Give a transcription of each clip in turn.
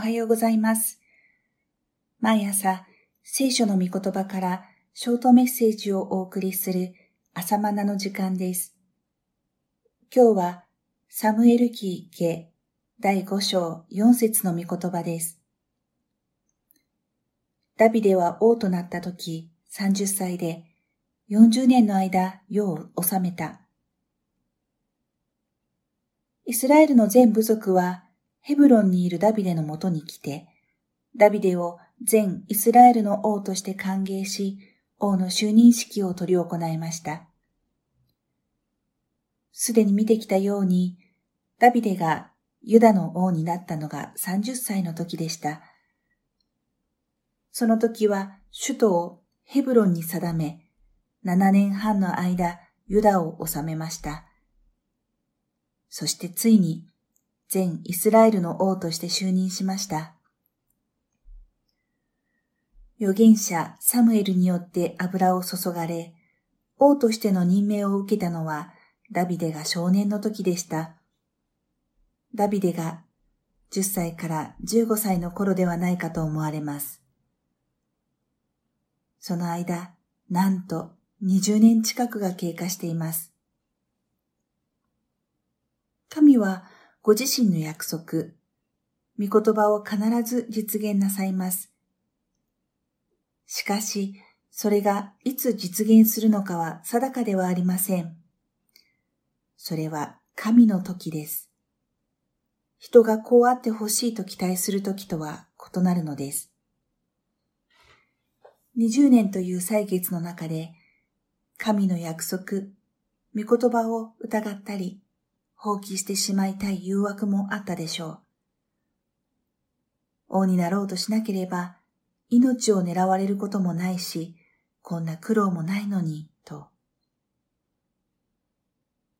はようございます。毎朝、聖書の御言葉からショートメッセージをお送りする朝マナの時間です。今日は、サムエル記下第5章4節の御言葉です。ダビデは王となった時30歳で40年の間世を治めた。イスラエルの全部族はヘブロンにいるダビデのもとに来て、ダビデを全イスラエルの王として歓迎し、王の就任式を執り行いました。すでに見てきたように、ダビデがユダの王になったのが30歳の時でした。その時は首都をヘブロンに定め、7年半の間ユダを治めました。そしてついに全イスラエルの王として就任しました。預言者サムエルによって油を注がれ、王としての任命を受けたのはダビデが少年の時でした。ダビデが10歳から15歳の頃ではないかと思われます。その間、なんと20年近くが経過しています。神はご自身の約束、御言葉を必ず実現なさいます。しかし、それがいつ実現するのかは定かではありません。それは神の時です。人がこうあってほしいと期待する時とは異なるのです。20年という歳月の中で、神の約束、御言葉を疑ったり、放棄してしまいたい誘惑もあったでしょう。王になろうとしなければ、命を狙われることもないし、こんな苦労もないのに、と。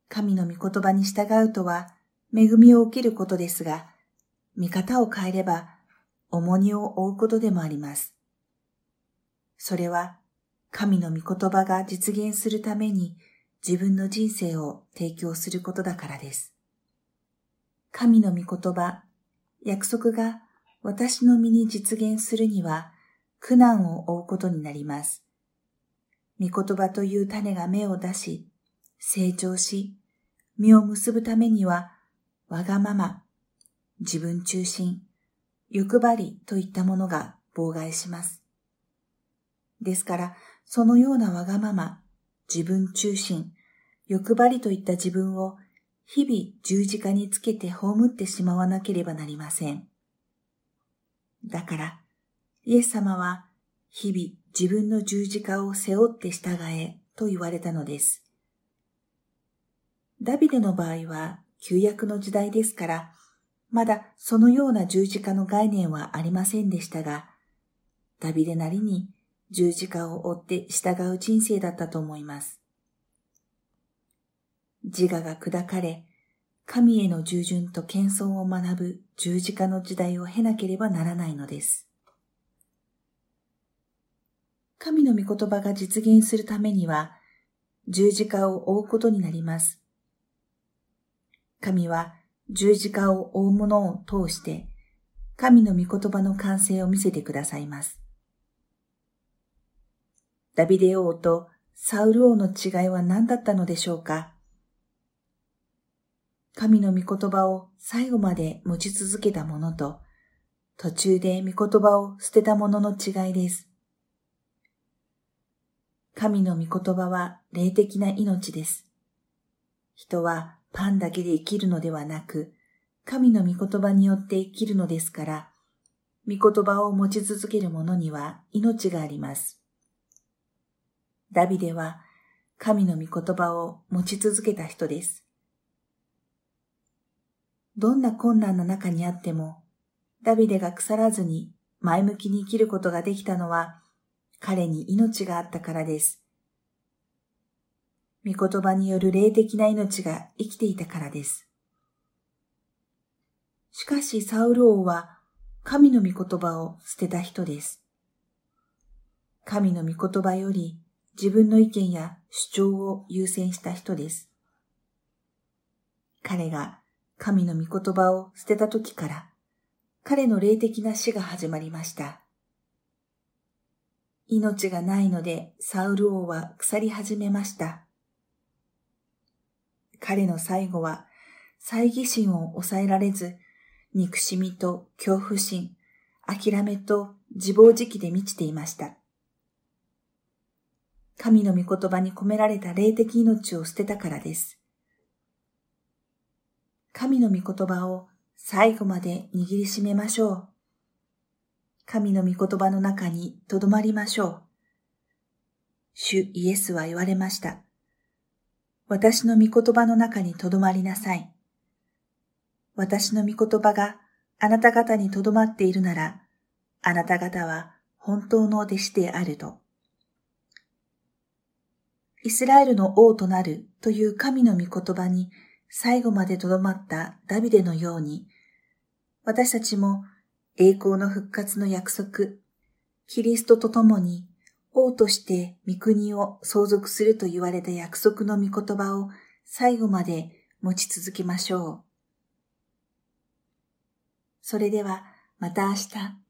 神の御言葉に従うとは、恵みを受けることですが、見方を変えれば、重荷を負うことでもあります。それは、神の御言葉が実現するために自分の人生を提供することだからです。神の御言葉、約束が私の身に実現するには苦難を負うことになります。御言葉という種が芽を出し、成長し、実を結ぶためには、わがまま、自分中心、欲張りといったものが妨害します。ですから、そのようなわがまま、自分中心、欲張りといった自分を日々十字架につけて葬ってしまわなければなりません。だから、イエス様は日々自分の十字架を背負って従えと言われたのです。ダビデの場合は旧約の時代ですから、まだそのような十字架の概念はありませんでしたが、ダビデなりに十字架を追って従う人生だったと思います。自我が砕かれ、神への従順と謙遜を学ぶ十字架の時代を経なければならないのです。神の御言葉が実現するためには、十字架を追うことになります。神は十字架を追う者を通して、神の御言葉の完成を見せてくださいます。ダビデ王とサウル王の違いは何だったのでしょうか？神の御言葉を最後まで持ち続けた者と、途中で御言葉を捨てた者の違いです。神の御言葉は霊的な命です。人はパンだけで生きるのではなく、神の御言葉によって生きるのですから、御言葉を持ち続ける者には命があります。ダビデは神の御言葉を持ち続けた人です。どんな困難の中にあっても、ダビデが腐らずに前向きに生きることができたのは、彼に命があったからです。御言葉による霊的な命が生きていたからです。しかしサウル王は神の御言葉を捨てた人です。神の御言葉より自分の意見や主張を優先した人です。彼が神の御言葉を捨てた時から、彼の霊的な死が始まりました。命がないのでサウル王は腐り始めました。彼の最後は猜疑心を抑えられず、憎しみと恐怖心、諦めと自暴自棄で満ちていました。神の御言葉に込められた霊的命を捨てたからです。神の御言葉を最後まで握りしめましょう。神の御言葉の中にとどまりましょう。主イエスは言われました。私の御言葉の中にとどまりなさい。私の御言葉があなた方にとどまっているなら、あなた方は本当の弟子であると。イスラエルの王となるという神の御言葉に最後までとどまったダビデのように、私たちも栄光の復活の約束、キリストと共に王として御国を相続すると言われた約束の御言葉を最後まで持ち続けましょう。それではまた明日。